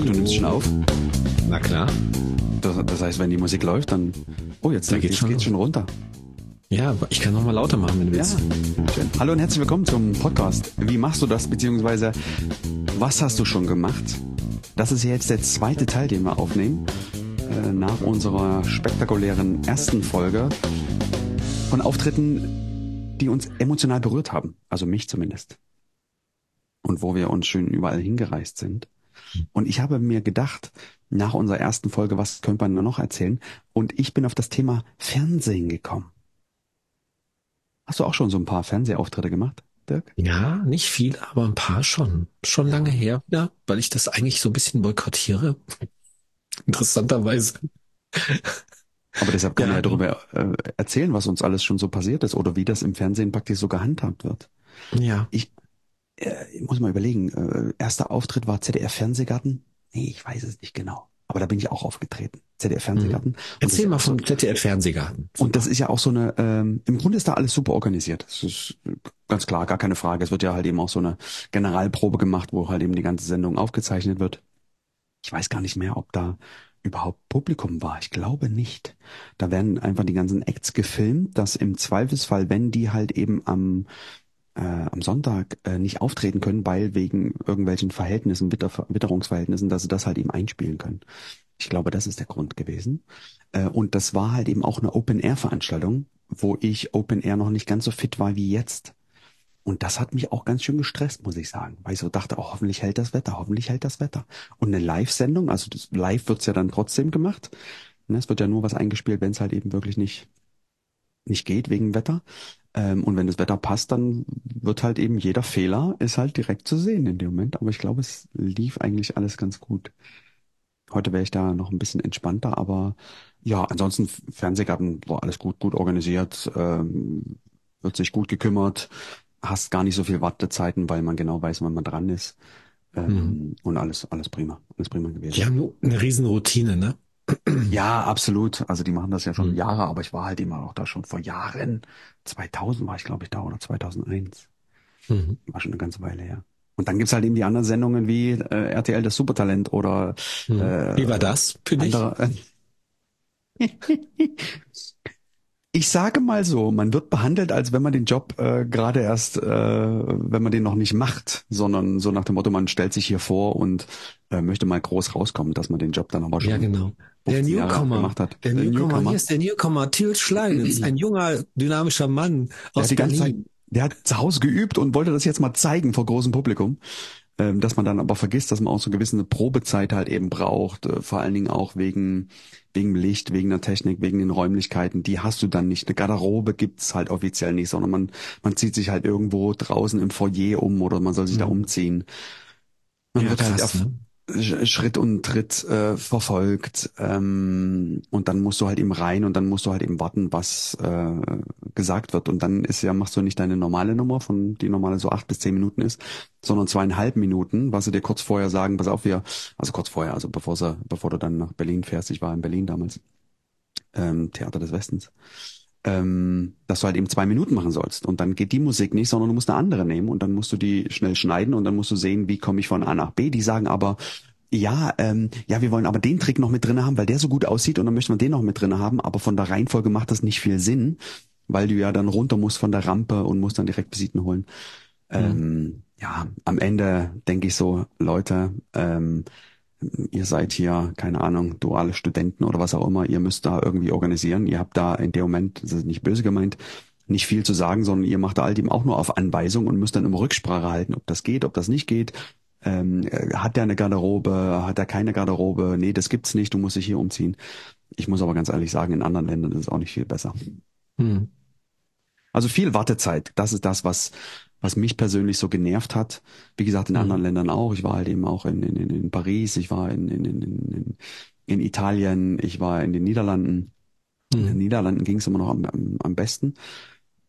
Dirk, du nimmst schon auf. Na klar. Das, das heißt, wenn die Musik läuft, dann. Oh, jetzt, Da geht's schon geht's schon runter. Ja, ich kann noch mal lauter machen, wenn du Ja, willst. schön. Hallo und herzlich willkommen zum Podcast. Wie machst du das, beziehungsweise was hast du schon gemacht? Das ist jetzt der zweite Teil, den wir aufnehmen, äh, nach unserer spektakulären ersten Folge von Auftritten, die uns emotional berührt haben. Also mich zumindest. Und wo wir uns schön überall hingereist sind. Und ich habe mir gedacht, nach unserer ersten Folge, was könnte man noch erzählen? Und ich bin auf das Thema Fernsehen gekommen. Hast du auch schon so ein paar Fernsehauftritte gemacht, Dirk? Ja, nicht viel, aber ein paar schon. Schon lange her wieder, weil ich das eigentlich so ein bisschen boykottiere. Interessanterweise. Aber deshalb können Ja, ja darüber äh, erzählen, was uns alles schon so passiert ist oder wie das im Fernsehen praktisch so gehandhabt wird. Ja. Ich, äh, ich muss mal überlegen, äh, erster Auftritt war ZDF Fernsehgarten? Nee, ich weiß es nicht genau. Aber da bin ich auch aufgetreten. ZDF Fernsehgarten. Mhm. Erzähl mal vom ZDF Fernsehgarten. Und das ist ja auch so eine, ähm, im Grunde ist da alles super organisiert. Das ist ganz klar, gar keine Frage. Es wird ja halt eben auch so eine Generalprobe gemacht, wo halt eben die ganze Sendung aufgezeichnet wird. Ich weiß gar nicht mehr, ob da überhaupt Publikum war. Ich glaube nicht. Da werden einfach die ganzen Acts gefilmt, dass im Zweifelsfall, wenn die halt eben am äh, am Sonntag äh, nicht auftreten können, weil wegen irgendwelchen Verhältnissen, Witter, Witterungsverhältnissen, dass sie das halt eben einspielen können. Ich glaube, das ist der Grund gewesen. Äh, und das war halt eben auch eine Open-Air-Veranstaltung, wo ich Open-Air noch nicht ganz so fit war wie jetzt. Und das hat mich auch ganz schön gestresst, muss ich sagen, weil ich so dachte, oh, hoffentlich hält das Wetter, hoffentlich hält das Wetter. Und eine Live-Sendung, also das live wird's ja dann trotzdem gemacht. Ne, es wird ja nur was eingespielt, wenn es halt eben wirklich nicht nicht geht wegen Wetter. Ähm, und wenn das Wetter passt, dann wird halt eben jeder Fehler ist halt direkt zu sehen in dem Moment. Aber ich glaube, es lief eigentlich alles ganz gut. Heute wäre ich da noch ein bisschen entspannter, aber ja, ansonsten Fernsehgarten war alles gut, gut organisiert, ähm, wird sich gut gekümmert, hast gar nicht so viel Wartezeiten, weil man genau weiß, wann man dran ist. Ähm, Und alles, alles prima, alles prima gewesen. Die haben nur eine riesen Routine, ne? Ja, absolut. Also die machen das ja schon Mhm. Jahre, aber ich war halt immer auch da schon vor Jahren. 2000 war ich, glaube ich, da oder 2001. Mhm. War schon eine ganze Weile her. Und dann gibt's halt eben die anderen Sendungen wie äh, RTL das Supertalent oder Mhm. Äh, Wie war das für dich? andere. Ich sage mal so, man wird behandelt, als wenn man den Job äh, gerade erst, äh, wenn man den noch nicht macht, sondern so nach dem Motto, man stellt sich hier vor und äh, möchte mal groß rauskommen, dass man den Job dann aber schon Ja, genau. Der 15 Jahre Newcomer. gemacht hat. Der Der Newcomer. Newcomer. Hier ist der Newcomer. Till ist ein junger, dynamischer Mann Der aus hat die ganze Zeit, Berlin. der hat zu Hause geübt und wollte das jetzt mal zeigen vor großem Publikum. Ähm, dass man dann aber vergisst, dass man auch so eine gewisse Probezeit halt eben braucht, äh, vor allen Dingen auch wegen, wegen Licht, wegen der Technik, wegen den Räumlichkeiten, die hast du dann nicht. Eine Garderobe gibt's halt offiziell nicht, sondern man, man zieht sich halt irgendwo draußen im Foyer um oder man soll sich da Mhm. umziehen. Man Ja, wird halt krass, auf, ne? Sch- Schritt und Tritt äh, verfolgt ähm, und dann musst du halt eben rein und dann musst du halt eben warten, was äh, gesagt wird. Und dann ist ja machst du nicht deine normale Nummer von die normale so acht bis zehn Minuten ist, sondern zweieinhalb Minuten, was sie dir kurz vorher sagen, pass auf wir, also kurz vorher, also bevor sie, bevor du dann nach Berlin fährst, ich war in Berlin damals, ähm, Theater des Westens, ähm, dass du halt eben zwei Minuten machen sollst und dann geht die Musik nicht, sondern du musst eine andere nehmen und dann musst du die schnell schneiden und dann musst du sehen, wie komme ich von A nach B. Die sagen aber, ja, ähm, ja, wir wollen aber den Trick noch mit drinne haben, weil der so gut aussieht und dann möchten wir den noch mit drinne haben, aber von der Reihenfolge macht das nicht viel Sinn, weil du ja dann runter musst von der Rampe und musst dann direkt Visiten holen. Ähm, ja, am Ende denke ich so, Leute, ähm, ihr seid hier, keine Ahnung, duale Studenten oder was auch immer, ihr müsst da irgendwie organisieren. Ihr habt da in dem Moment, das ist nicht böse gemeint, nicht viel zu sagen, sondern ihr macht da halt eben auch nur auf Anweisung und müsst dann immer Rücksprache halten, ob das geht, ob das nicht geht. Ähm, äh, hat der eine Garderobe, hat er keine Garderobe? Nee, das gibt's nicht, du musst dich hier umziehen. Ich muss aber ganz ehrlich sagen, in anderen Ländern ist es auch nicht viel besser. Hm. Also viel Wartezeit, das ist das, was, was mich persönlich so genervt hat. Wie gesagt, in Mhm. anderen Ländern auch. Ich war halt eben auch in, in, in Paris, ich war in, in, in, in, in Italien, ich war in den Niederlanden. In den Hm. Niederlanden ging es immer noch am, am, am besten.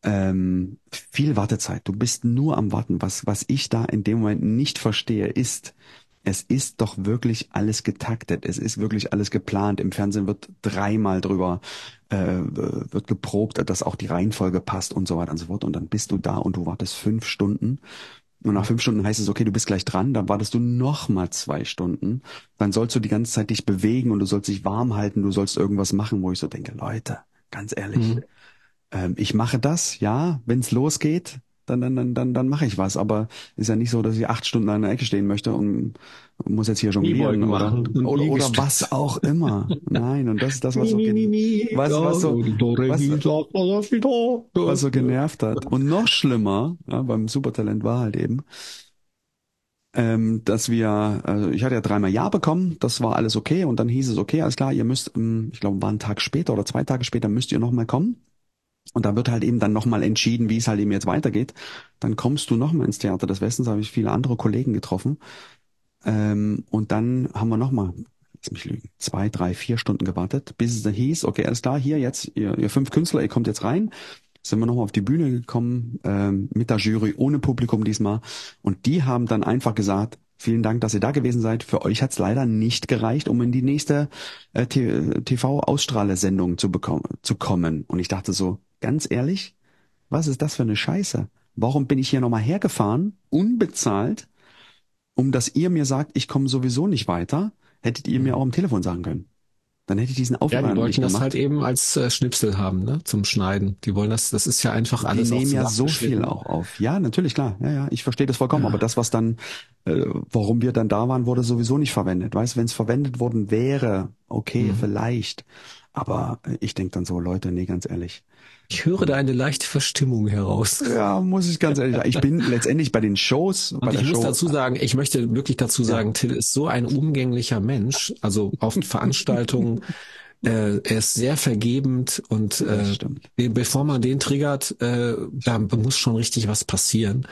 Ähm, viel Wartezeit. Du bist nur am Warten. Was, was ich da in dem Moment nicht verstehe, ist, es ist doch wirklich alles getaktet. Es ist wirklich alles geplant. Im Fernsehen wird dreimal drüber, äh, wird geprobt, dass auch die Reihenfolge passt und so weiter und so fort. Und dann bist du da und du wartest fünf Stunden Und nach fünf Stunden heißt es, okay, du bist gleich dran, dann wartest du noch mal zwei Stunden. Dann sollst du die ganze Zeit dich bewegen und du sollst dich warm halten, du sollst irgendwas machen, wo ich so denke, Leute, ganz ehrlich, Mhm. ähm, ich mache das, ja, wenn es losgeht, dann, dann, dann, dann, dann mache ich was. Aber ist ja nicht so, dass ich acht Stunden an der Ecke stehen möchte und muss jetzt hier jonglieren Kniebeugen oder, oder, oder was auch immer. Nein, und das ist das, was so, was- was so- was- was so genervt hat. Und noch schlimmer, ja, beim Supertalent war halt eben, ähm, dass wir, also ich hatte ja dreimal Ja bekommen, das war alles okay und dann hieß es, okay, alles klar, ihr müsst, ähm, ich glaube, war ein Tag später oder zwei Tage später müsst ihr nochmal kommen. Und da wird halt eben dann nochmal entschieden, wie es halt eben jetzt weitergeht. Dann kommst du nochmal ins Theater des Westens, da habe ich viele andere Kollegen getroffen. Ähm, und dann haben wir nochmal, lass mich lügen, zwei, drei, vier Stunden gewartet, bis es dann hieß, okay, alles klar, hier jetzt, ihr, ihr fünf Künstler, ihr kommt jetzt rein. Sind wir nochmal auf die Bühne gekommen, ähm, mit der Jury, ohne Publikum diesmal. Und die haben dann einfach gesagt, vielen Dank, dass ihr da gewesen seid. Für euch hat's leider nicht gereicht, um in die nächste äh, TV-Ausstrahlesendung zu bekommen, zu kommen. Und ich dachte so, ganz ehrlich, was ist das für eine Scheiße? Warum bin ich hier nochmal hergefahren, unbezahlt, um dass ihr mir sagt, ich komme sowieso nicht weiter? Hättet ihr mir auch am Telefon sagen können. Dann hätte ich diesen Ja, Aufwand die nicht wollten das halt eben als äh, Schnipsel haben, ne, zum Schneiden. Die wollen das, das ist ja einfach alles die nehmen ja so viel auch auf. Ja, natürlich, klar. Ja, ja, ich verstehe das vollkommen. Ja. Aber das, was dann, äh, warum wir dann da waren, wurde sowieso nicht verwendet. Weißt, wenn es verwendet worden wäre, okay, Mhm. vielleicht. Aber äh, ich denk dann so, Leute, nee, ganz ehrlich. Ich höre da eine leichte Verstimmung heraus. Ja, muss ich ganz ehrlich sagen. Ich bin letztendlich bei den Shows, bei ich muss Show. dazu sagen, ich möchte wirklich dazu sagen, Till ist so ein umgänglicher Mensch. Also auf Veranstaltungen, äh, er ist sehr vergebend und äh, bevor man den triggert, äh, da muss schon richtig was passieren.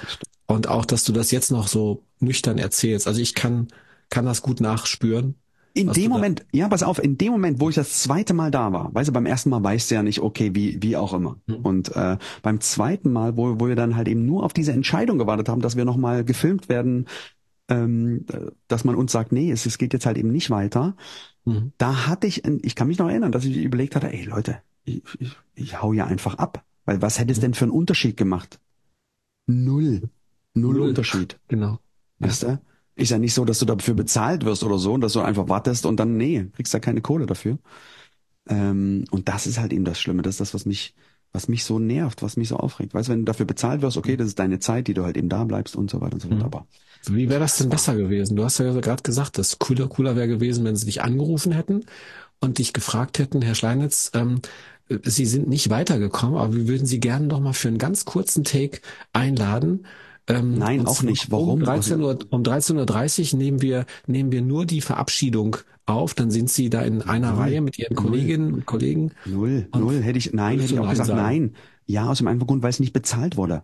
Und auch, dass du das jetzt noch so nüchtern erzählst. Also ich kann, kann das gut nachspüren. In dem Moment, ja, pass auf, in dem Moment, wo ich das zweite Mal da war, weißt du, beim ersten Mal weißt du ja nicht, okay, wie, wie auch immer. Mhm. Und äh, beim zweiten Mal, wo, wo wir dann halt eben nur auf diese Entscheidung gewartet haben, dass wir nochmal gefilmt werden, ähm, äh, dass man uns sagt, nee, es, es geht jetzt halt eben nicht weiter, Mhm. da hatte ich, ich kann mich noch erinnern, dass ich überlegt hatte, ey Leute, ich, ich, ich hau ja einfach ab. Weil was hätte es denn für einen Unterschied gemacht? Null. Null, Null. Unterschied. Genau. Weißt du? Ist ja nicht so, dass du dafür bezahlt wirst oder so und dass du einfach wartest und dann, nee, kriegst da keine Kohle dafür. Ähm, und das ist halt eben das Schlimme. Das ist das, was mich, was mich so nervt, was mich so aufregt. Weißt du, wenn du dafür bezahlt wirst, okay, das ist deine Zeit, die du halt eben da bleibst und so weiter und so fort. Mhm. Aber Wie wäre das denn besser gewesen? Du hast ja gerade gesagt, das cooler, cooler wäre gewesen, wenn sie dich angerufen hätten und dich gefragt hätten, Herr Schleinitz, ähm, Sie sind nicht weitergekommen, aber wir würden Sie gerne noch mal für einen ganz kurzen Take einladen. Ähm, Nein, auch nicht. Warum? Um 13 Uhr, um 13.30 Uhr nehmen wir, nehmen wir nur die Verabschiedung auf. Dann sind Sie da in einer Null. Reihe mit Ihren. Kolleginnen und Kollegen. null, null hätte ich, nein, hätte ich auch Nein gesagt, sagen? nein. Ja, aus dem einfachen Grund, weil es nicht bezahlt wurde.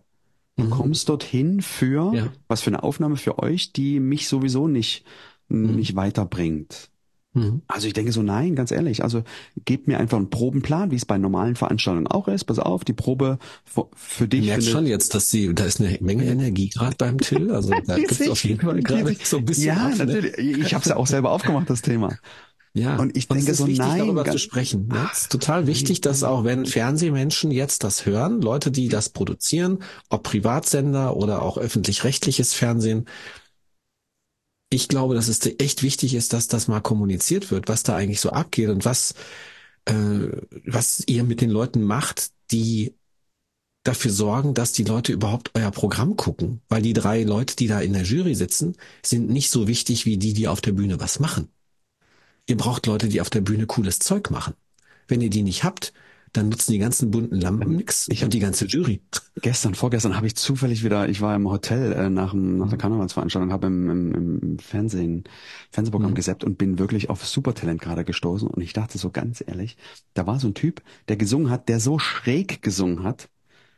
Du Mhm. kommst dorthin für, Ja. was für eine Aufnahme für euch, die mich sowieso nicht, nicht weiterbringt. Mhm. Also ich denke so, nein, ganz ehrlich, also gebt mir einfach einen Probenplan, wie es bei normalen Veranstaltungen auch ist. Pass auf, die Probe für, für dich merkst findet- schon jetzt, dass Sie, da ist eine Menge Energie gerade beim Till. Also da gibt es auf jeden Fall gerade so ein bisschen. Ja, auf, ne? natürlich. Ich habe es ja auch selber aufgemacht, das Thema. Ja, Und ich denke es ist so, wichtig, nein, darüber zu sprechen. Ne? Es ist total wichtig, dass auch wenn Fernsehmenschen jetzt das hören, Leute, die das produzieren, ob Privatsender oder auch öffentlich-rechtliches Fernsehen, ich glaube, dass es echt wichtig ist, dass das mal kommuniziert wird, was da eigentlich so abgeht und was, äh, was ihr mit den Leuten macht, die dafür sorgen, dass die Leute überhaupt euer Programm gucken. Weil die drei Leute, die da in der Jury sitzen, sind nicht so wichtig wie die, die auf der Bühne was machen. Ihr braucht Leute, die auf der Bühne cooles Zeug machen. Wenn ihr die nicht habt, dann nutzen die ganzen bunten Lampen nix Ich und die ganze Jury. Gestern, vorgestern habe ich zufällig wieder, ich war im Hotel äh, nach, dem, nach der Karnevalsveranstaltung, habe im, im, im Fernsehen, Fernsehprogramm Mhm. gesappt und bin wirklich auf Supertalent gerade gestoßen und ich dachte so ganz ehrlich, da war so ein Typ, der gesungen hat, der so schräg gesungen hat,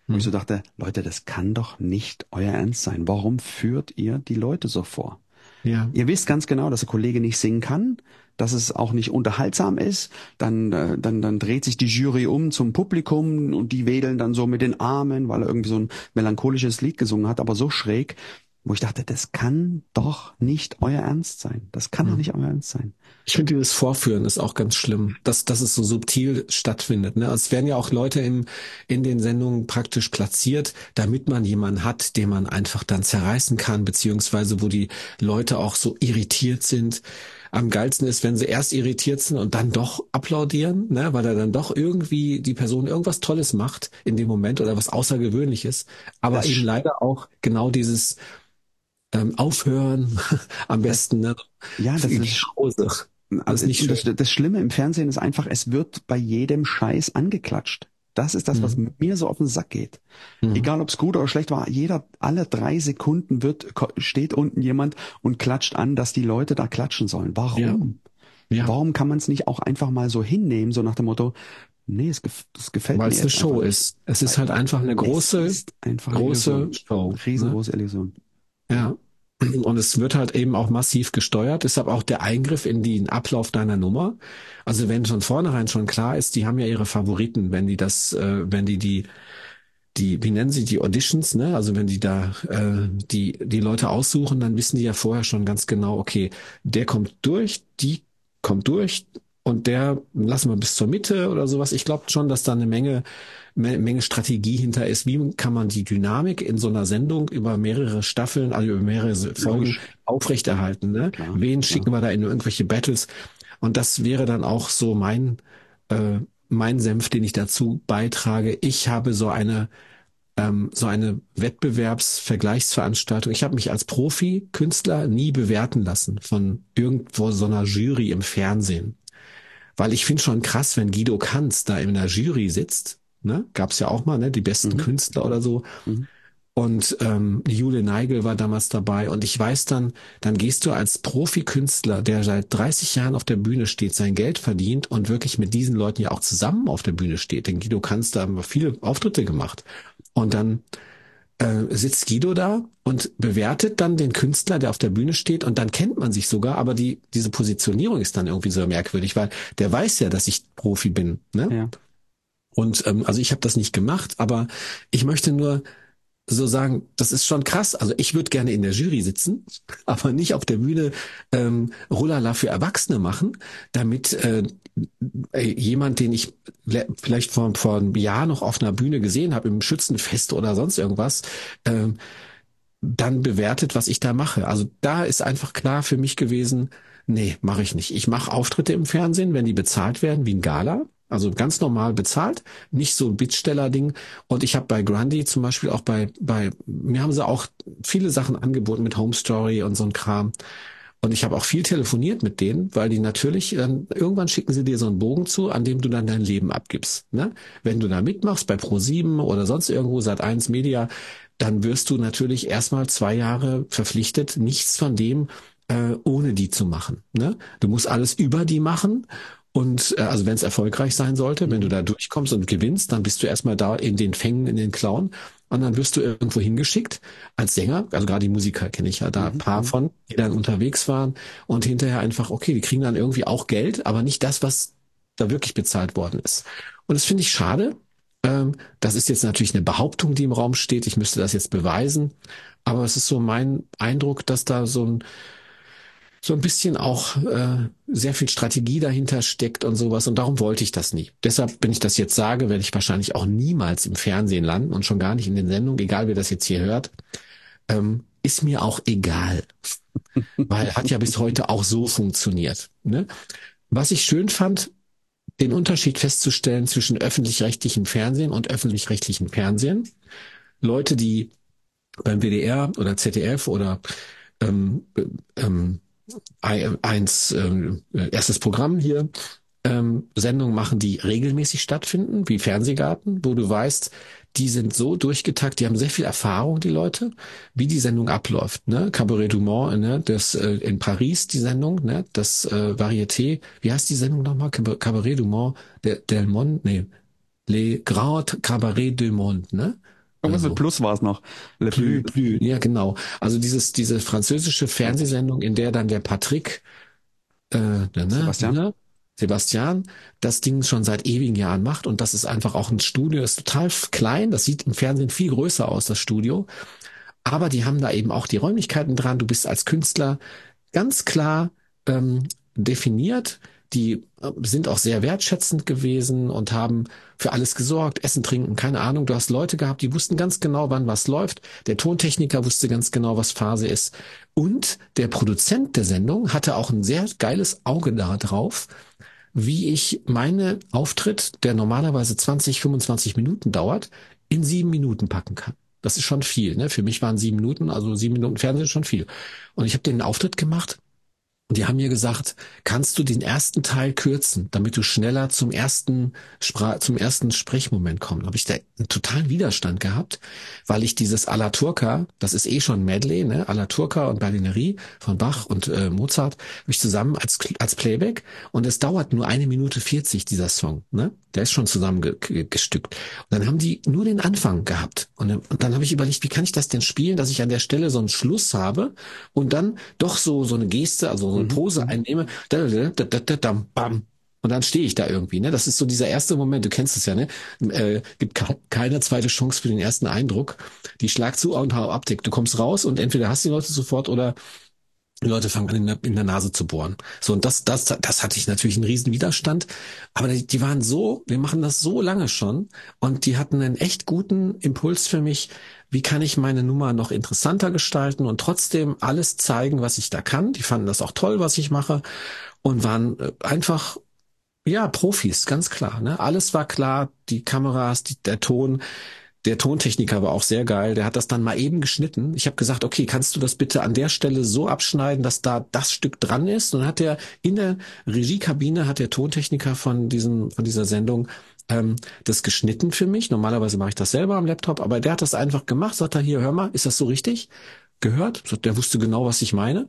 wo Mhm. ich so dachte, Leute, das kann doch nicht euer Ernst sein. Warum führt ihr die Leute so vor? Ja. Ihr wisst ganz genau, dass der Kollege nicht singen kann, dass es auch nicht unterhaltsam ist. Dann, äh, dann, dann dreht sich die Jury um zum Publikum und die wedeln dann so mit den Armen, weil er irgendwie so ein melancholisches Lied gesungen hat, aber so schräg. wo ich dachte, das kann doch nicht euer Ernst sein. Das kann doch Mhm. nicht euer Ernst sein. Ich finde dieses Vorführen ist auch ganz schlimm, dass, dass es so subtil stattfindet. Ne? Es werden ja auch Leute im, in den Sendungen praktisch platziert, damit man jemanden hat, den man einfach dann zerreißen kann, beziehungsweise wo die Leute auch so irritiert sind. Am geilsten ist, wenn sie erst irritiert sind und dann doch applaudieren, ne? weil er dann doch irgendwie die Person irgendwas Tolles macht in dem Moment oder was Außergewöhnliches. Aber Das eben leider auch genau dieses ähm, Aufhören am besten. Ne? Ja, das ist, Hause. also nicht das, das Schlimme im Fernsehen ist einfach, es wird bei jedem Scheiß angeklatscht. Das ist das, was mir so auf den Sack geht. Mhm. Egal ob es gut oder schlecht war, jeder, alle drei Sekunden wird, steht unten jemand und klatscht an, dass die Leute da klatschen sollen. Warum? Ja. Warum kann man es nicht auch einfach mal so hinnehmen, so nach dem Motto, nee, es, gef das gefällt Weil mir es eine Show ist. Es ist halt einfach eine große, Es einfach eine große Illusion. Show. Ne? Riesengroße Illusion. Ja. Und es wird halt eben auch massiv gesteuert. Deshalb auch der Eingriff in den Ablauf deiner Nummer. Also wenn von vornherein schon klar ist, die haben ja ihre Favoriten, wenn die das, äh, wenn die die die, wie nennen sie die Auditions, ne? Also wenn die da äh, die die Leute aussuchen, dann wissen die ja vorher schon ganz genau, okay, der kommt durch, die kommt durch und der lassen wir bis zur Mitte oder sowas. Ich glaube schon, dass da eine Menge Me- Menge Strategie hinter ist. Wie kann man die Dynamik in so einer Sendung über mehrere Staffeln, also über mehrere Folgen Logisch. aufrechterhalten? Ne? Klar, Wen klar. schicken wir da in irgendwelche Battles? Und das wäre dann auch so mein äh, mein Senf, den ich dazu beitrage. Ich habe so eine ähm, so eine Wettbewerbsvergleichsveranstaltung. Ich habe mich als Profi-Künstler nie bewerten lassen von irgendwo so einer Jury im Fernsehen. Weil ich finde schon krass, wenn Guido Kanz da in der Jury sitzt, ne? Gab's ja auch mal, ne? Die besten Mhm. Künstler oder so. Mhm. Und ähm, Jule Neigel war damals dabei. Und ich weiß dann, dann gehst du als Profikünstler, der seit 30 Jahren auf der Bühne steht, sein Geld verdient und wirklich mit diesen Leuten ja auch zusammen auf der Bühne steht. Denn Guido Kanz da haben viele Auftritte gemacht. Und dann äh, sitzt Guido da und bewertet dann den Künstler, der auf der Bühne steht und dann kennt man sich sogar, aber die diese Positionierung ist dann irgendwie so merkwürdig, weil der weiß ja, dass ich Profi bin. Ne? Ja. Und ähm, also ich habe das nicht gemacht, aber ich möchte nur so sagen, das ist schon krass. Also ich würde gerne in der Jury sitzen, aber nicht auf der Bühne ähm, Rullala für Erwachsene machen, damit äh, äh, jemand, den ich le- vielleicht vor, vor einem Jahr noch auf einer Bühne gesehen habe, im Schützenfest oder sonst irgendwas, ähm, dann bewertet, was ich da mache. Also da ist einfach klar für mich gewesen, nee, mache ich nicht. Ich mache Auftritte im Fernsehen, wenn die bezahlt werden, wie ein Gala. Also ganz normal bezahlt, nicht so ein Bittsteller-Ding. Und ich habe bei Grundy zum Beispiel auch bei, bei, mir haben sie auch viele Sachen angeboten mit Home Story und so ein Kram. Und ich habe auch viel telefoniert mit denen, weil die natürlich, dann, irgendwann schicken sie dir so einen Bogen zu, an dem du dann dein Leben abgibst. Ne? Wenn du da mitmachst bei Pro7 oder sonst irgendwo, seit 1 Media, dann wirst du natürlich erstmal zwei Jahre verpflichtet, nichts von dem äh, ohne die zu machen. Ne? Du musst alles über die machen. Und äh, also wenn es erfolgreich sein sollte, wenn du da durchkommst und gewinnst, dann bist du erstmal da in den Fängen, in den Klauen. Und dann wirst du irgendwo hingeschickt als Sänger. Also gerade die Musiker kenne ich ja da ein paar von, die dann unterwegs waren und hinterher einfach, okay, die kriegen dann irgendwie auch Geld, aber nicht das, was da wirklich bezahlt worden ist. Und das finde ich schade. Ähm, das ist jetzt natürlich eine Behauptung, die im Raum steht. Ich müsste das jetzt beweisen. Aber es ist so mein Eindruck, dass da so ein so ein bisschen auch äh, sehr viel Strategie dahinter steckt und sowas. Und darum wollte ich das nie. Deshalb, wenn ich das jetzt sage, werde ich wahrscheinlich auch niemals im Fernsehen landen und schon gar nicht in den Sendungen, egal wer das jetzt hier hört. Ähm, ist mir auch egal. Weil hat ja bis heute auch so funktioniert. Ne? Was ich schön fand, den Unterschied festzustellen zwischen öffentlich-rechtlichem Fernsehen und öffentlich-rechtlichem Fernsehen. Leute, die beim WDR oder ZDF oder ähm, ähm, eins ähm, erstes Programm hier ähm, Sendungen machen, die regelmäßig stattfinden, wie Fernsehgarten, wo du weißt, die sind so durchgetakt, die haben sehr viel Erfahrung, die Leute, wie die Sendung abläuft. Ne? Cabaret du Mans, ne? das äh, in Paris die Sendung, ne? das äh, Varieté, wie heißt die Sendung nochmal? Cab- Cabaret du Mans, der, Del Monde, nee, Les Grands Cabaret du Monde, ne? Irgendwas Also- mit Plus war es noch. Le Plü, Plus. Plü, ja genau. Also dieses diese französische Fernsehsendung, in der dann der Patrick äh, ne, Sebastian. Ne, Sebastian das Ding schon seit ewigen Jahren macht und das ist einfach auch ein Studio, ist total klein, das sieht im Fernsehen viel größer aus, das Studio. aber die haben da eben auch die Räumlichkeiten dran. Du bist als Künstler ganz klar ähm, definiert. Die äh, sind auch sehr wertschätzend gewesen und haben für alles gesorgt, Essen, Trinken, keine Ahnung. Du hast Leute gehabt, die wussten ganz genau, wann was läuft. Der Tontechniker wusste ganz genau, was Phase ist. Und der Produzent der Sendung hatte auch ein sehr geiles Auge da drauf, wie ich meine Auftritt, der normalerweise 20, 25 Minuten dauert, in sieben Minuten packen kann. Das ist schon viel. Ne? Für mich waren sieben Minuten, also sieben Minuten Fernsehen schon viel. Und ich habe den Auftritt gemacht und die haben mir gesagt, kannst du den ersten Teil kürzen, damit du schneller zum ersten Spra zum ersten Sprechmoment kommst. Habe ich da einen totalen Widerstand gehabt, weil ich dieses Alla Turca, das ist eh schon Medley, ne, Alla Turca und Berlinerie von Bach und äh, Mozart, habe ich zusammen als als Playback und es dauert nur eine Minute 40 dieser Song, ne? Der ist schon zusammengestückt. Und dann haben die nur den Anfang gehabt und, und dann habe ich überlegt, wie kann ich das denn spielen, dass ich an der Stelle so einen Schluss habe und dann doch so so eine Geste, also so eine mhm. Pose einnehme, da, da, da, da, da, bam, und dann stehe ich da irgendwie, ne? Das ist so dieser erste Moment, du kennst es ja, ne? Äh, gibt keine zweite Chance für den ersten Eindruck. Die Schlag zu und Optik. Du kommst raus und entweder hast die Leute sofort oder die Leute fangen an, in der, in der Nase zu bohren. So, und das, das, das hatte ich natürlich einen riesen Widerstand. Aber die, die waren so, wir machen das so lange schon und die hatten einen echt guten Impuls für mich, wie kann ich meine Nummer noch interessanter gestalten und trotzdem alles zeigen, was ich da kann. Die fanden das auch toll, was ich mache und waren äh, einfach ja, Profis, ganz klar. Ne? Alles war klar, die Kameras, die, der Ton. Der Tontechniker war auch sehr geil. Der hat das dann mal eben geschnitten. Ich habe gesagt, okay, kannst du das bitte an der Stelle so abschneiden, dass da das Stück dran ist? Und dann hat er in der Regiekabine hat der Tontechniker von diesem von dieser Sendung ähm, das geschnitten für mich. Normalerweise mache ich das selber am Laptop, aber der hat das einfach gemacht. Sagt er hier, hör mal, ist das so richtig? Gehört? Der wusste genau, was ich meine.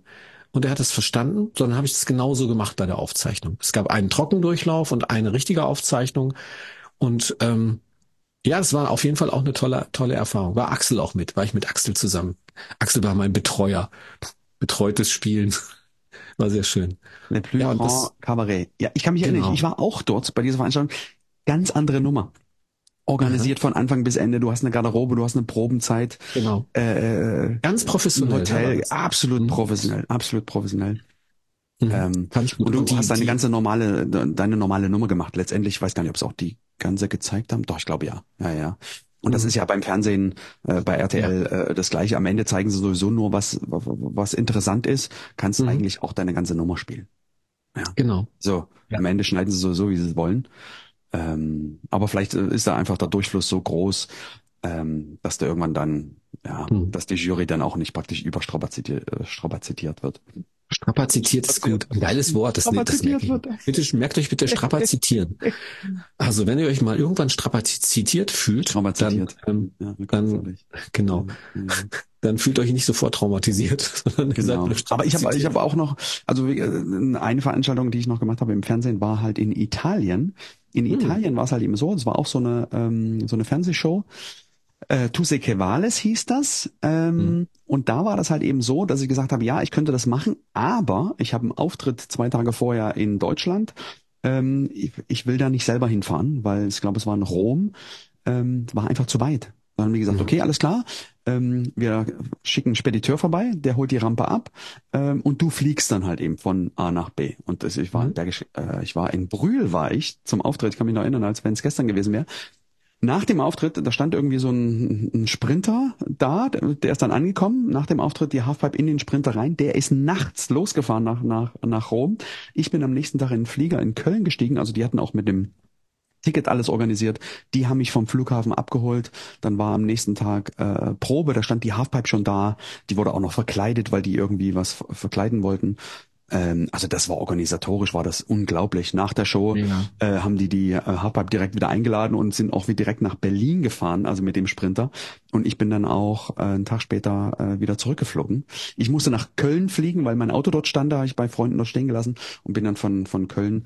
Und er hat es verstanden, sondern habe ich es genauso gemacht bei der Aufzeichnung. Es gab einen Trockendurchlauf und eine richtige Aufzeichnung. Und ähm, ja, es war auf jeden Fall auch eine tolle, tolle Erfahrung. War Axel auch mit, war ich mit Axel zusammen. Axel war mein Betreuer. Betreutes Spielen. War sehr schön. Le Plus ja, Grand Cabaret. Ja, ich kann mich genau. erinnern, ich war auch dort bei dieser Veranstaltung ganz andere Nummer. Organisiert mhm. von Anfang bis Ende. Du hast eine Garderobe, du hast eine Probenzeit. Genau. Äh, äh ganz professionell. Hotel, absolut mhm. professionell, absolut professionell. Mhm. Ähm. Und du die, hast deine ganze normale, deine normale Nummer gemacht. Letztendlich, ich weiß gar nicht, ob es auch die ganze gezeigt haben. Doch, ich glaube ja. Ja, ja. Und das mhm. ist ja beim Fernsehen, äh, bei RTL ja. äh, das gleiche. Am Ende zeigen sie sowieso nur, was, was interessant ist. Kannst mhm. eigentlich auch deine ganze Nummer spielen. Ja. Genau. So, ja. am Ende schneiden sie sowieso, wie sie es wollen. Ähm, aber vielleicht äh, ist da einfach der Durchfluss so groß, ähm, dass da irgendwann dann, ja, hm. dass die Jury dann auch nicht praktisch überstrapazitiert äh, wird. Strapazitiert ist gut. Ein geiles Wort. Das, das merke ich. Bitte, merkt euch bitte strapazitieren. Also wenn ihr euch mal irgendwann strapazitiert fühlt, dann, ähm, ja, dann genau. Ja. Dann fühlt euch nicht sofort traumatisiert. Genau. Aber ich habe ich hab auch noch, also äh, eine Veranstaltung, die ich noch gemacht habe im Fernsehen, war halt in Italien. In hm. Italien war es halt eben so, es war auch so eine, ähm, so eine Fernsehshow. Äh, Tu se que vales hieß das. Ähm, hm. Und da war das halt eben so, dass ich gesagt habe, ja, ich könnte das machen, aber ich habe einen Auftritt zwei Tage vorher in Deutschland. Ähm, ich, ich will da nicht selber hinfahren, weil ich glaube, es war in Rom. Ähm, war einfach zu weit. Dann haben die gesagt, mhm. okay, alles klar, ähm, wir schicken einen Spediteur vorbei, der holt die Rampe ab ähm, und du fliegst dann halt eben von A nach B. Und das, ich war in mhm. Bergisch, äh, ich war in Brühl war ich zum Auftritt, ich kann mich noch erinnern, als wenn es gestern gewesen wäre. Nach dem Auftritt, da stand irgendwie so ein, ein Sprinter da, der, der, ist dann angekommen, nach dem Auftritt die Halfpipe in den Sprinter rein, der ist nachts losgefahren nach, nach, nach Rom. Ich bin am nächsten Tag in den Flieger in Köln gestiegen, also die hatten auch mit dem Ticket alles organisiert. Die haben mich vom Flughafen abgeholt. Dann war am nächsten Tag äh, Probe, da stand die Halfpipe schon da. Die wurde auch noch verkleidet, weil die irgendwie was verkleiden wollten. Ähm, also das war organisatorisch, war das unglaublich. Nach der Show ja. äh, haben die die äh, Halfpipe direkt wieder eingeladen und sind auch wie direkt nach Berlin gefahren, also mit dem Sprinter. Und ich bin dann auch äh, einen Tag später äh, wieder zurückgeflogen. Ich musste nach Köln fliegen, weil mein Auto dort stand, da habe ich bei Freunden dort stehen gelassen und bin dann von, von Köln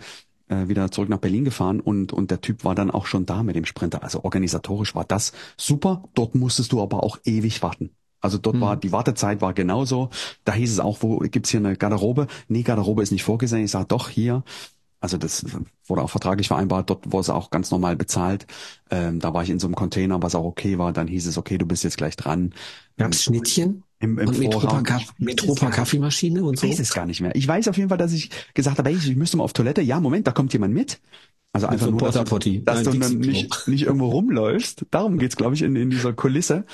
äh, wieder zurück nach Berlin gefahren und, und der Typ war dann auch schon da mit dem Sprinter. Also organisatorisch war das super. Dort musstest du aber auch ewig warten. Also dort hm. war die Wartezeit war genauso. Da hieß es auch, wo gibt's hier eine Garderobe? Nee, Garderobe ist nicht vorgesehen. Ich sage doch hier. Also das wurde auch vertraglich vereinbart, dort wurde es auch ganz normal bezahlt. Ähm, da war ich in so einem Container, was auch okay war. Dann hieß es, okay, du bist jetzt gleich dran. Gab's Schnittchen? Im, im und Metropa, Kaff Metropa Kaffeemaschine und so? Ich weiß es gar nicht mehr. Ich weiß auf jeden Fall, dass ich gesagt habe, hey, ich müsste mal auf Toilette. Ja, Moment, da kommt jemand mit. Also einfach nur, dass, du, dass du dann nicht, nicht irgendwo rumläufst. Darum geht's, glaube ich, in, in dieser Kulisse.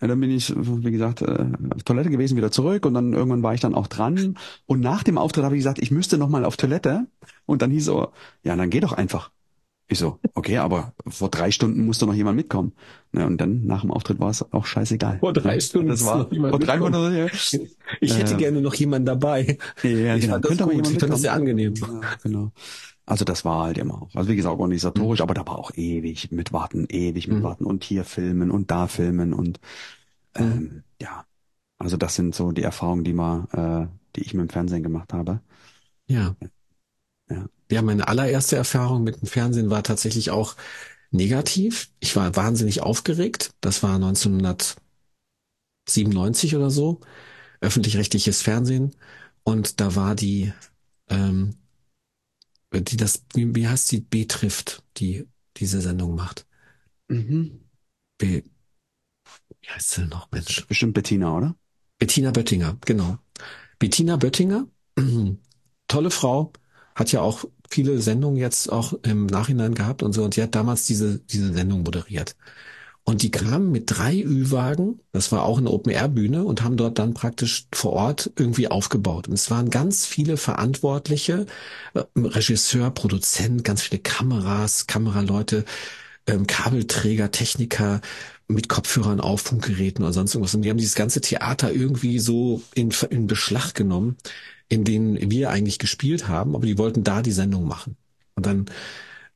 Und dann bin ich, wie gesagt, äh, auf Toilette gewesen, wieder zurück und dann irgendwann war ich dann auch dran. Und nach dem Auftritt habe ich gesagt, ich müsste noch mal auf Toilette. Und dann hieß so, ja, dann geh doch einfach. Ich so, okay, aber vor drei Stunden musste noch jemand mitkommen. Ja, und dann nach dem Auftritt war es auch scheißegal. Vor drei Stunden. Das war vor drei Stunden. Ja. Ich hätte äh, gerne noch jemanden dabei. Ja, ich genau. fand das, Könnte gut. Ich fand das sehr angenehm. Ja, genau. Also das war halt immer auch. Also wie gesagt, organisatorisch, mhm. aber da war auch ewig mit Warten, ewig mit mhm. Warten und hier filmen und da filmen und mhm. ähm, ja. Also das sind so die Erfahrungen, die mal, äh, die ich mit dem Fernsehen gemacht habe. Ja. Ja. Ja, meine allererste Erfahrung mit dem Fernsehen war tatsächlich auch negativ. Ich war wahnsinnig aufgeregt. Das war 1997 oder so. Öffentlich-rechtliches Fernsehen. Und da war die ähm, die das, wie, heißt die, betrifft, die diese Sendung macht. Mhm. B, wie heißt sie denn noch, Mensch? Bestimmt Bettina, oder? Bettina Böttinger, genau. Bettina Böttinger, tolle Frau, hat ja auch viele Sendungen jetzt auch im Nachhinein gehabt und so, und die hat damals diese, diese Sendung moderiert. Und die kamen mit drei Ü-Wagen, das war auch eine Open-Air-Bühne, und haben dort dann praktisch vor Ort irgendwie aufgebaut. Und es waren ganz viele Verantwortliche, äh, Regisseur, Produzent, ganz viele Kameras, Kameraleute, ähm, Kabelträger, Techniker mit Kopfhörern auf, Funkgeräten oder sonst irgendwas. Und die haben dieses ganze Theater irgendwie so in, in Beschlag genommen, in denen wir eigentlich gespielt haben, aber die wollten da die Sendung machen. Und dann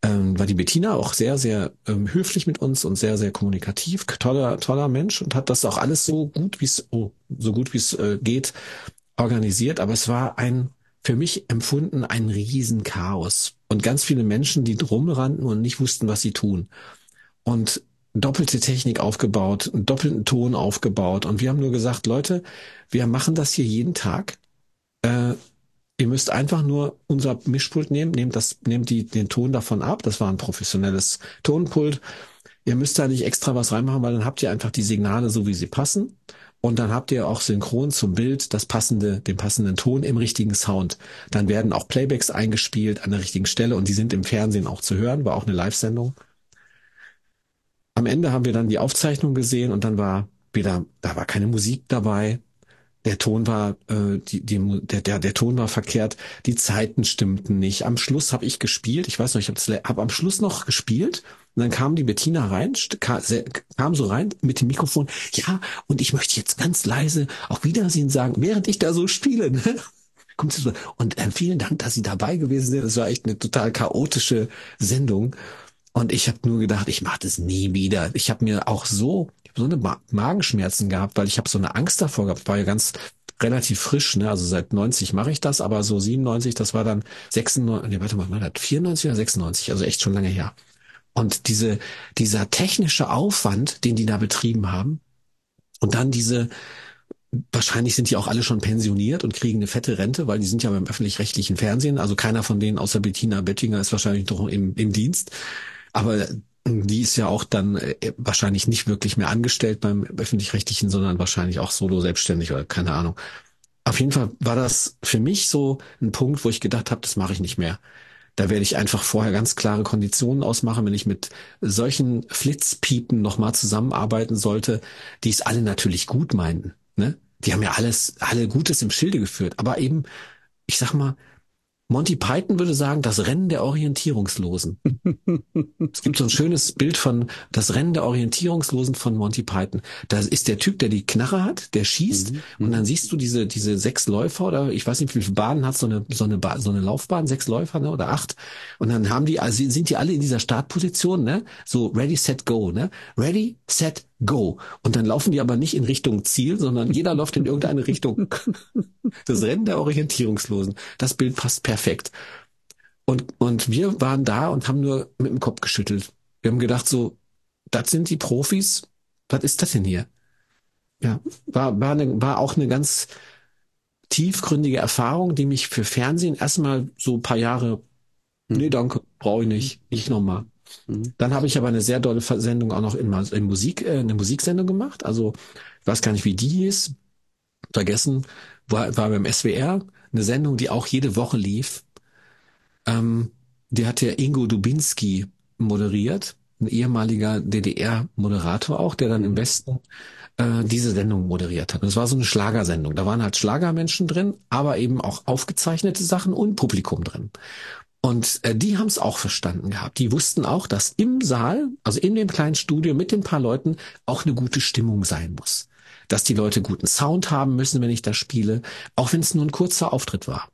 ähm, war die Bettina auch sehr, sehr ähm, höflich mit uns und sehr, sehr kommunikativ, toller, toller Mensch und hat das auch alles so gut wie es, oh, so gut wie es äh, geht, organisiert. Aber es war ein, für mich empfunden, ein Riesenchaos. Und ganz viele Menschen, die drumrannten und nicht wussten, was sie tun. Und doppelte Technik aufgebaut, einen doppelten Ton aufgebaut. Und wir haben nur gesagt, Leute, wir machen das hier jeden Tag. Äh, Ihr müsst einfach nur unser Mischpult nehmen, nehmt das, nehmt die, den Ton davon ab. Das war ein professionelles Tonpult. Ihr müsst da nicht extra was reinmachen, weil dann habt ihr einfach die Signale so, wie sie passen. Und dann habt ihr auch synchron zum Bild das passende, den passenden Ton im richtigen Sound. Dann werden auch Playbacks eingespielt an der richtigen Stelle und die sind im Fernsehen auch zu hören, war auch eine Live-Sendung. Am Ende haben wir dann die Aufzeichnung gesehen und dann war wieder, da war keine Musik dabei, der Ton war, äh, die, die, der, der, der Ton war verkehrt, die Zeiten stimmten nicht. Am Schluss habe ich gespielt, ich weiß noch, ich habe hab am Schluss noch gespielt und dann kam die Bettina rein, kam so rein mit dem Mikrofon, ja, und ich möchte jetzt ganz leise auf Wiedersehen sagen, während ich da so spiele. Ne? Kommt sie so, und äh, vielen Dank, dass Sie dabei gewesen sind. Das war echt eine total chaotische Sendung. Und ich habe nur gedacht, ich mache das nie wieder. Ich habe mir auch so so eine Ma Magenschmerzen gehabt, weil ich habe so eine Angst davor gehabt. War ja ganz relativ frisch, ne? Also seit 90 mache ich das, aber so 97, das war dann 96, nee, warte mal, war das 94 oder 96, also echt schon lange her. Und diese, dieser technische Aufwand, den die da betrieben haben, und dann diese, wahrscheinlich sind die auch alle schon pensioniert und kriegen eine fette Rente, weil die sind ja beim öffentlich-rechtlichen Fernsehen. Also keiner von denen außer Bettina Bettinger ist wahrscheinlich doch im, im Dienst. Aber die ist ja auch dann äh, wahrscheinlich nicht wirklich mehr angestellt beim öffentlich-rechtlichen, sondern wahrscheinlich auch solo selbstständig oder keine Ahnung. Auf jeden Fall war das für mich so ein Punkt, wo ich gedacht habe, das mache ich nicht mehr. Da werde ich einfach vorher ganz klare Konditionen ausmachen, wenn ich mit solchen Flitzpiepen nochmal zusammenarbeiten sollte, die es alle natürlich gut meinten. Ne? Die haben ja alles, alle Gutes im Schilde geführt. Aber eben, ich sag mal, Monty Python würde sagen, das Rennen der Orientierungslosen. es gibt so ein schönes Bild von das Rennen der Orientierungslosen von Monty Python. Da ist der Typ, der die Knarre hat, der schießt mhm. und dann siehst du diese diese sechs Läufer oder ich weiß nicht, wie viele Bahnen hat so eine so eine ba so eine Laufbahn, sechs Läufer ne, oder acht und dann haben die also sind die alle in dieser Startposition, ne? So ready set go, ne? Ready set go. Und dann laufen die aber nicht in Richtung Ziel, sondern jeder läuft in irgendeine Richtung. Das Rennen der Orientierungslosen. Das Bild passt perfekt. Und, und wir waren da und haben nur mit dem Kopf geschüttelt. Wir haben gedacht so, das sind die Profis. Was ist das denn hier? Ja, war, war, eine, war auch eine ganz tiefgründige Erfahrung, die mich für Fernsehen erstmal so paar Jahre Mhm. Nee, danke, brauche ich nicht. Nicht nochmal. Mhm. Dann habe ich aber eine sehr tolle Sendung auch noch in, in Musik, äh, eine Musiksendung gemacht. Also ich weiß gar nicht, wie die hieß. Vergessen. War, war beim SWR eine Sendung, die auch jede Woche lief. Ähm, die hat der Ingo Dubinski moderiert, ein ehemaliger DDR-Moderator auch, der dann im Westen äh, diese Sendung moderiert hat. Und es war so eine Schlagersendung. Da waren halt Schlagermenschen drin, aber eben auch aufgezeichnete Sachen und Publikum drin. Und äh, die haben es auch verstanden gehabt. Die wussten auch, dass im Saal, also in dem kleinen Studio mit den paar Leuten, auch eine gute Stimmung sein muss. Dass die Leute guten Sound haben müssen, wenn ich das spiele, auch wenn es nur ein kurzer Auftritt war.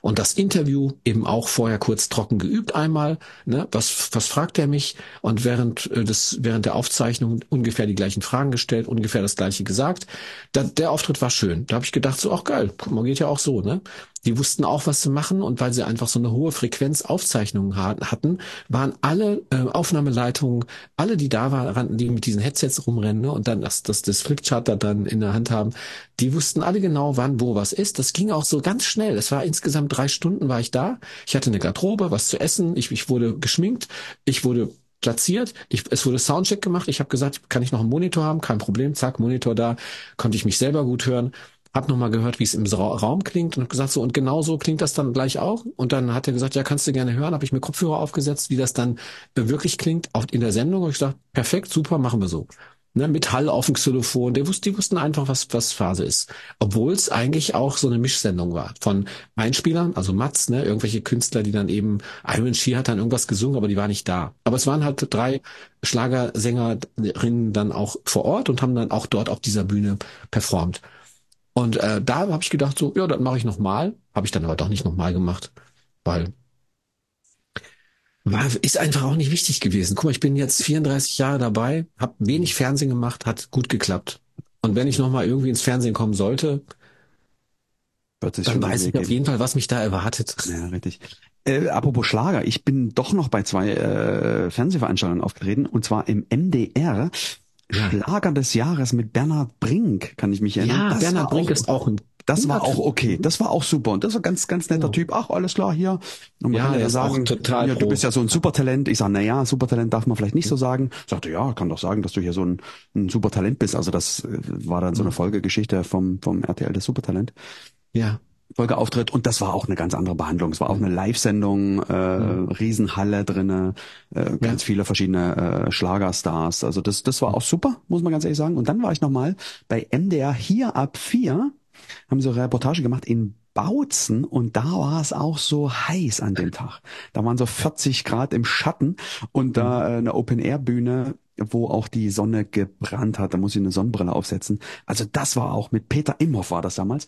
Und das Interview eben auch vorher kurz trocken geübt einmal. Ne? Was, was fragt er mich? Und während äh, des, während der Aufzeichnung ungefähr die gleichen Fragen gestellt, ungefähr das gleiche gesagt. Da, der Auftritt war schön. Da habe ich gedacht, so, ach geil, guck mal, geht ja auch so, ne? Die wussten auch, was zu machen und weil sie einfach so eine hohe Frequenz Aufzeichnungen hatten, waren alle äh, Aufnahmeleitungen, alle, die da waren, die mit diesen Headsets rumrennen ne, und dann das, das, das Flipchart da dann in der Hand haben, die wussten alle genau, wann wo was ist. Das ging auch so ganz schnell. Es war insgesamt drei Stunden war ich da. Ich hatte eine Garderobe, was zu essen. Ich, ich wurde geschminkt. Ich wurde platziert. Ich, es wurde Soundcheck gemacht. Ich habe gesagt, kann ich noch einen Monitor haben? Kein Problem. Zack, Monitor da. Konnte ich mich selber gut hören hab nochmal gehört, wie es im Raum klingt und hab gesagt, so und genau so klingt das dann gleich auch. Und dann hat er gesagt, ja, kannst du gerne hören. Habe ich mir Kopfhörer aufgesetzt, wie das dann wirklich klingt, auch in der Sendung. Und ich gesagt, perfekt, super, machen wir so. Ne, mit Hall auf dem Xylophon. Die wussten, die wussten einfach, was, was Phase ist. Obwohl es eigentlich auch so eine Mischsendung war. Von Einspielern, also Mats, ne, irgendwelche Künstler, die dann eben, Iron She hat dann irgendwas gesungen, aber die war nicht da. Aber es waren halt drei Schlagersängerinnen dann auch vor Ort und haben dann auch dort auf dieser Bühne performt. Und äh, da habe ich gedacht, so, ja, das mache ich nochmal. Habe ich dann aber doch nicht nochmal gemacht, weil war, ist einfach auch nicht wichtig gewesen. Guck mal, ich bin jetzt 34 Jahre dabei, habe wenig Fernsehen gemacht, hat gut geklappt. Und wenn ich nochmal irgendwie ins Fernsehen kommen sollte, dann weiß ich auf jeden Fall, was mich da erwartet. Ja, richtig. Äh, apropos Schlager, ich bin doch noch bei zwei äh, Fernsehveranstaltungen aufgetreten und zwar im MDR ja. Schlager des Jahres mit Bernhard Brink, kann ich mich erinnern. Ja, das Bernhard Brink auch, ist auch ein das war auch okay. Das war auch super. Und das war ganz, ganz netter ja. Typ. Ach, alles klar hier. Und man ja, kann ja sagen, total ja, du bist ja so ein Supertalent. Ich sage, na ja, Supertalent darf man vielleicht nicht so sagen. Ich sagte, ja, kann doch sagen, dass du hier so ein, ein Supertalent bist. Also das äh, war dann so eine Folgegeschichte vom, vom RTL des Supertalent. Ja. Folgeauftritt und das war auch eine ganz andere Behandlung. Es war auch eine Live-Sendung, äh, mhm. Riesenhalle drinne, äh, ganz ja. viele verschiedene äh, Schlagerstars. Also das, das war auch super, muss man ganz ehrlich sagen. Und dann war ich nochmal bei MDR hier ab vier, haben so eine Reportage gemacht in Bautzen und da war es auch so heiß an dem Tag. Da waren so 40 Grad im Schatten und da mhm. äh, eine Open-Air-Bühne wo auch die Sonne gebrannt hat. Da muss ich eine Sonnenbrille aufsetzen. Also das war auch mit Peter Imhoff war das damals.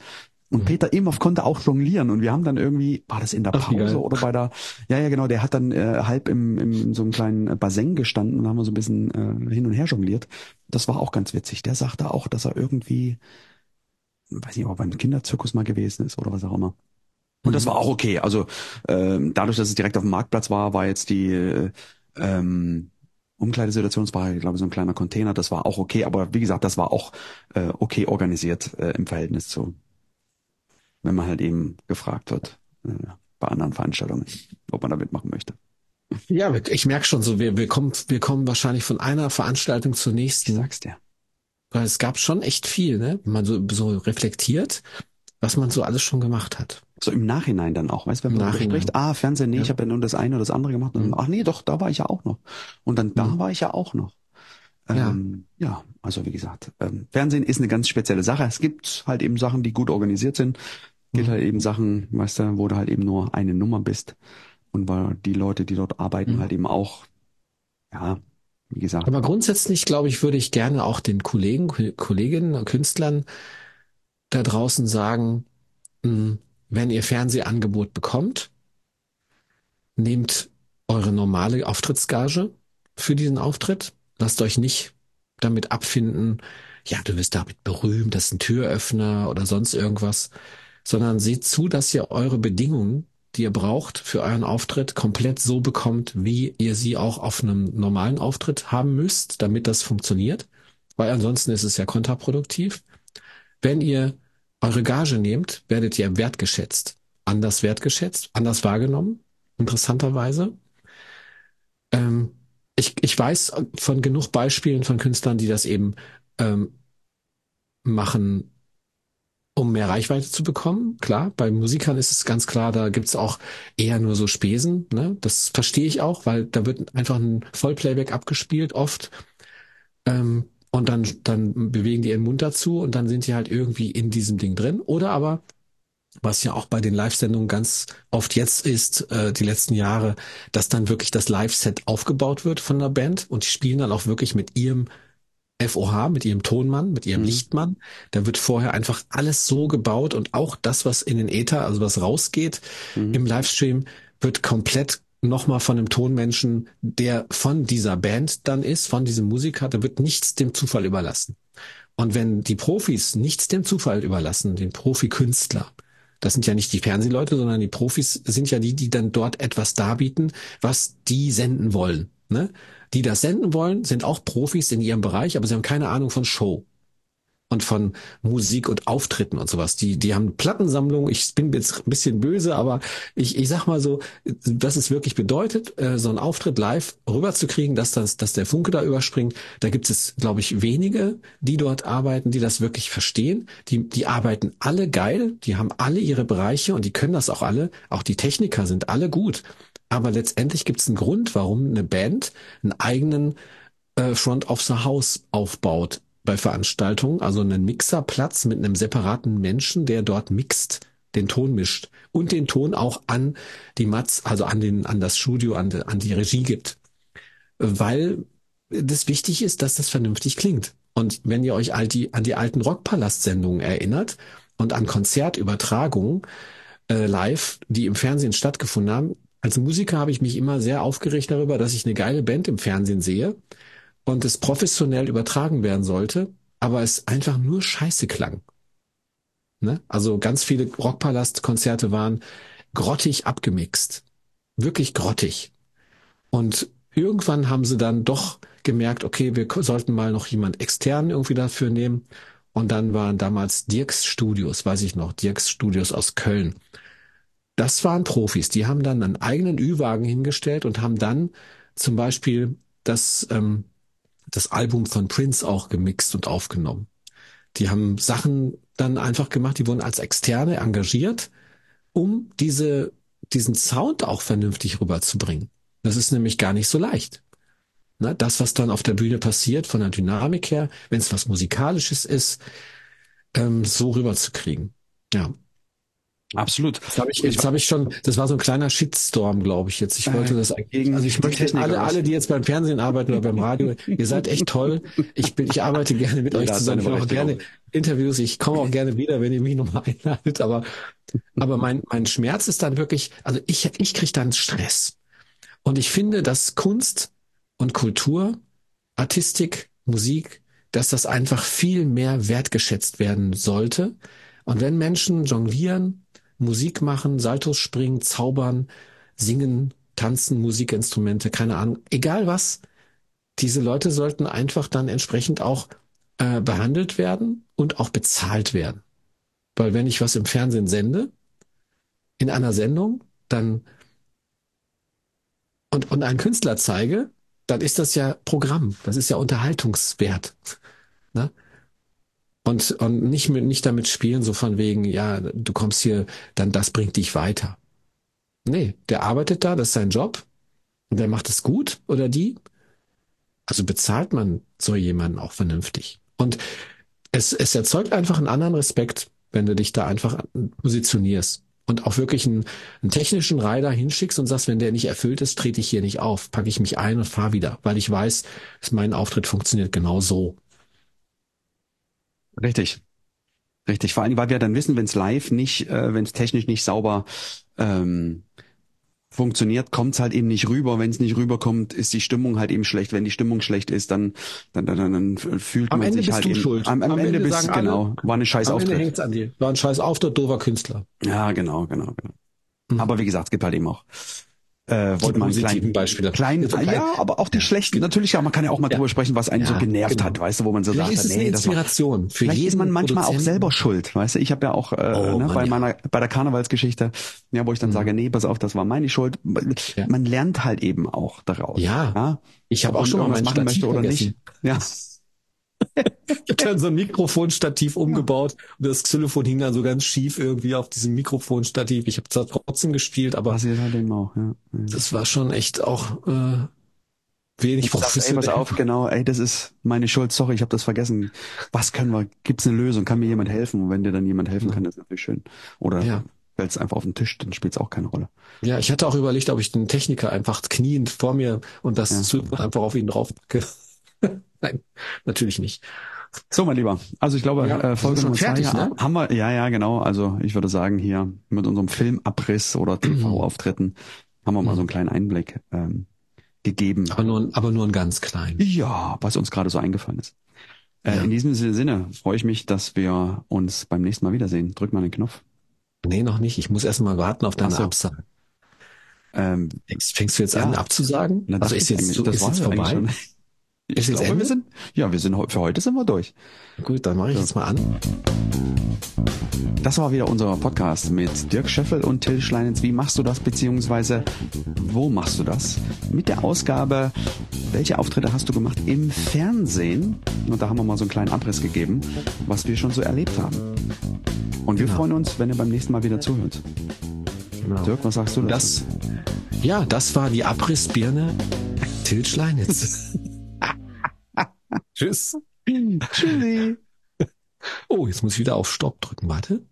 Und mhm. Peter Imhoff konnte auch jonglieren und wir haben dann irgendwie, war das in der Pause Ach, oder bei der, ja, ja, genau, der hat dann äh, halb im, im in so einem kleinen Bassin gestanden und haben wir so ein bisschen äh, hin und her jongliert. Das war auch ganz witzig. Der sagte auch, dass er irgendwie, weiß nicht, ob er beim Kinderzirkus mal gewesen ist oder was auch immer. Und das mhm. war auch okay. Also ähm, dadurch, dass es direkt auf dem Marktplatz war, war jetzt die äh, ähm, Umkleidesituation, es war, ich glaube, so ein kleiner Container, das war auch okay, aber wie gesagt, das war auch äh, okay organisiert äh, im Verhältnis zu wenn man halt eben gefragt wird äh, bei anderen Veranstaltungen, ob man da mitmachen möchte. Ja, ich merke schon so, wir, wir, kommen, wir kommen wahrscheinlich von einer Veranstaltung zur nächsten. Ich sag's dir. Weil es gab schon echt viel, ne? Wenn man so, so reflektiert, was man so alles schon gemacht hat. So im Nachhinein dann auch, weißt du, wenn man spricht, ah, Fernsehen, nee, ja. ich habe ja nur das eine oder das andere gemacht. Und, mhm. Ach nee, doch, da war ich ja auch noch. Und dann da mhm. war ich ja auch noch. Ähm, ja. ja, also wie gesagt, ähm, Fernsehen ist eine ganz spezielle Sache. Es gibt halt eben Sachen, die gut organisiert sind gibt halt eben Sachen, weißt du, wo du halt eben nur eine Nummer bist und weil die Leute, die dort arbeiten, mhm. halt eben auch, ja, wie gesagt. Aber grundsätzlich, glaube ich, würde ich gerne auch den Kollegen, Kolleginnen und Künstlern da draußen sagen, hm, wenn ihr Fernsehangebot bekommt, nehmt eure normale Auftrittsgage für diesen Auftritt. Lasst euch nicht damit abfinden, ja, du wirst damit berühmt, das ist ein Türöffner oder sonst irgendwas sondern seht zu, dass ihr eure Bedingungen, die ihr braucht für euren Auftritt, komplett so bekommt, wie ihr sie auch auf einem normalen Auftritt haben müsst, damit das funktioniert. Weil ansonsten ist es ja kontraproduktiv. Wenn ihr eure Gage nehmt, werdet ihr wertgeschätzt. Anders wertgeschätzt, anders wahrgenommen. interessanterweise. Ähm, ich, ich weiß von genug Beispielen von Künstlern, die das eben ähm, machen, um mehr Reichweite zu bekommen. Klar, bei Musikern ist es ganz klar, da gibt's auch eher nur so Spesen. Ne? Das verstehe ich auch, weil da wird einfach ein Vollplayback abgespielt, oft. Ähm, und dann, dann bewegen die ihren Mund dazu und dann sind die halt irgendwie in diesem Ding drin. Oder aber, was ja auch bei den Live-Sendungen ganz oft jetzt ist, äh, die letzten Jahre, dass dann wirklich das Live-Set aufgebaut wird von der Band und die spielen dann auch wirklich mit ihrem FOH, mit ihrem Tonmann, mit ihrem mhm. Lichtmann. Da wird vorher einfach alles so gebaut und auch das, was in den Äther, also was rausgeht mhm. im Livestream, wird komplett nochmal von einem Tonmenschen, der von dieser Band dann ist, von diesem Musiker, da wird nichts dem Zufall überlassen. Und wenn die Profis nichts dem Zufall überlassen, den Profikünstler, das sind ja nicht die Fernsehleute, sondern die Profis sind ja die, die dann dort etwas darbieten, was die senden wollen. Ne? Die das senden wollen, sind auch Profis in ihrem Bereich, aber sie haben keine Ahnung von Show und von Musik und Auftritten und sowas. Die, die haben Plattensammlung. Ich bin jetzt ein bisschen böse, aber ich, ich sag mal so, was es wirklich bedeutet, äh, so einen Auftritt live rüberzukriegen, dass das, dass der Funke da überspringt. Da gibt es, glaube ich, wenige, die dort arbeiten, die das wirklich verstehen. Die, die arbeiten alle geil. Die haben alle ihre Bereiche und die können das auch alle. Auch die Techniker sind alle gut. Aber letztendlich gibt es einen Grund, warum eine Band einen eigenen äh, Front of the House aufbaut bei Veranstaltungen, also einen Mixerplatz mit einem separaten Menschen, der dort mixt, den Ton mischt und den Ton auch an die Mats, also an den, an das Studio, an, an die Regie gibt. Weil das wichtig ist, dass das vernünftig klingt. Und wenn ihr euch all die, an die alten Rockpalast-Sendungen erinnert und an Konzertübertragungen äh, live, die im Fernsehen stattgefunden haben, als Musiker habe ich mich immer sehr aufgeregt darüber, dass ich eine geile Band im Fernsehen sehe und es professionell übertragen werden sollte, aber es einfach nur scheiße klang. Ne? Also ganz viele Rockpalast-Konzerte waren grottig abgemixt. Wirklich grottig. Und irgendwann haben sie dann doch gemerkt, okay, wir sollten mal noch jemand extern irgendwie dafür nehmen. Und dann waren damals Dirks Studios, weiß ich noch, Dirks Studios aus Köln. Das waren Profis, die haben dann einen eigenen Ü-Wagen hingestellt und haben dann zum Beispiel das ähm, das Album von Prince auch gemixt und aufgenommen. Die haben Sachen dann einfach gemacht, die wurden als Externe engagiert, um diese, diesen Sound auch vernünftig rüberzubringen. Das ist nämlich gar nicht so leicht. Ne, das, was dann auf der Bühne passiert, von der Dynamik her, wenn es was Musikalisches ist, ähm, so rüberzukriegen. Ja. Absolut. Jetzt habe ich, jetzt hab ich schon, das war so ein kleiner Shitstorm, glaube ich jetzt. Ich wollte das eigentlich, also ich möchte alle, alle, die jetzt beim Fernsehen arbeiten oder beim Radio, ihr seid echt toll. Ich bin, ich arbeite gerne mit euch zusammen. Ich mache auch gerne Interviews. Ich komme auch gerne wieder, wenn ihr mich nochmal einladet. Aber, aber mein, mein Schmerz ist dann wirklich, also ich, ich kriege dann Stress. Und ich finde, dass Kunst und Kultur, Artistik, Musik, dass das einfach viel mehr wertgeschätzt werden sollte. Und wenn Menschen jonglieren, Musik machen, Saltos springen, zaubern, singen, tanzen, Musikinstrumente, keine Ahnung, egal was. Diese Leute sollten einfach dann entsprechend auch äh, behandelt werden und auch bezahlt werden. Weil wenn ich was im Fernsehen sende, in einer Sendung, dann und, und einen Künstler zeige, dann ist das ja Programm, das ist ja Unterhaltungswert. Ne? Und, und nicht mit, nicht damit spielen, so von wegen, ja, du kommst hier, dann das bringt dich weiter. Nee, der arbeitet da, das ist sein Job. Und der macht es gut oder die. Also bezahlt man so jemanden auch vernünftig. Und es, es erzeugt einfach einen anderen Respekt, wenn du dich da einfach positionierst und auch wirklich einen, einen technischen Rider hinschickst und sagst, wenn der nicht erfüllt ist, trete ich hier nicht auf, packe ich mich ein und fahre wieder, weil ich weiß, dass mein Auftritt funktioniert genau so. Richtig. Richtig. Vor allem, weil wir dann wissen, wenn es live nicht, äh, wenn es technisch nicht sauber ähm, funktioniert, kommt es halt eben nicht rüber. Wenn es nicht rüberkommt, ist die Stimmung halt eben schlecht. Wenn die Stimmung schlecht ist, dann dann dann, dann fühlt am man Ende sich bist halt du eben, schuld. Am, am, am Ende, Ende bist genau. War eine scheiß am Auftritt. Ende hängt's an dir. War ein scheiß Auftritt, doofer Künstler. Ja, genau, genau, genau. Mhm. Aber wie gesagt, es gibt halt eben auch äh, wollte man positiven klein, Beispiele. klein, Ja, so klein- ja, aber auch die schlechten natürlich ja. Man kann ja auch mal Ja. drüber sprechen, was einen Ja, so genervt genau. hat, weißt du, wo man so Vielleicht sagt, ist es eine nee, das war, Inspiration für Vielleicht jeden ist man manchmal auch selber schuld, weißt du? Ich habe ja auch äh, Oh, ne, Mann, bei ja. meiner bei der Karnevalsgeschichte, ja, wo ich dann sage, nee, pass auf, das war meine Schuld. Man lernt halt eben auch daraus. Ja. ja? Ich habe auch schon mal mein machen möchte oder nicht. Ja. Ich habe dann so ein Mikrofonstativ umgebaut und das Xylophon hing dann so ganz schief irgendwie auf diesem Mikrofonstativ. Ich habe zwar trotzdem gespielt, aber Passiert halt eben auch, ja. das war schon echt auch äh, wenig sagst, ey, pass professionell. auf, genau, ey, das ist meine Schuld, sorry, ich habe das vergessen. Was können wir? Gibt's eine Lösung? Kann mir jemand helfen? Und wenn dir dann jemand helfen kann, ist natürlich schön. Oder Ja. fällt's einfach auf den Tisch, dann spielt's auch keine Rolle. Ja, ich hatte auch überlegt, ob ich den Techniker einfach kniend vor mir und das Ja. Einfach auf ihn draufpacke. Nein, natürlich nicht. So, mein Lieber. Also ich glaube, Ja, äh, Folge Nummer fertig, zwei ne? haben wir, ja, ja, genau. Also ich würde sagen, hier mit unserem Filmabriss oder TV-Auftritten haben wir mal so einen kleinen Einblick ähm, gegeben. Aber nur, aber nur ein ganz klein. Ja, was uns gerade so eingefallen ist. Äh, Ja. In diesem Sinne freue ich mich, dass wir uns beim nächsten Mal wiedersehen. Drück mal den Knopf. Nee, noch nicht. Ich muss erst mal warten auf deine so. Absage. Ähm, Fängst, fängst du jetzt Ja. an abzusagen? na, also ist jetzt, so, ist war's jetzt vorbei? Ich glaube, Ende? wir sind, ja, wir sind für heute sind wir durch. Gut, dann mache ich jetzt mal an. Das war wieder unser Podcast mit Dirk Scheffel und Till Schleinitz. Wie machst du das, beziehungsweise wo machst du das? Mit der Ausgabe, welche Auftritte hast du gemacht im Fernsehen? Und da haben wir mal so einen kleinen Abriss gegeben, was wir schon so erlebt haben. Und wir Genau. freuen uns, wenn ihr beim nächsten Mal wieder zuhört. Genau. Dirk, was sagst du dazu? Das, ja, das war die Abrissbirne Till Schleinitz. Tschüss. Tschüssi. Oh, jetzt muss ich wieder auf Stopp drücken. Warte.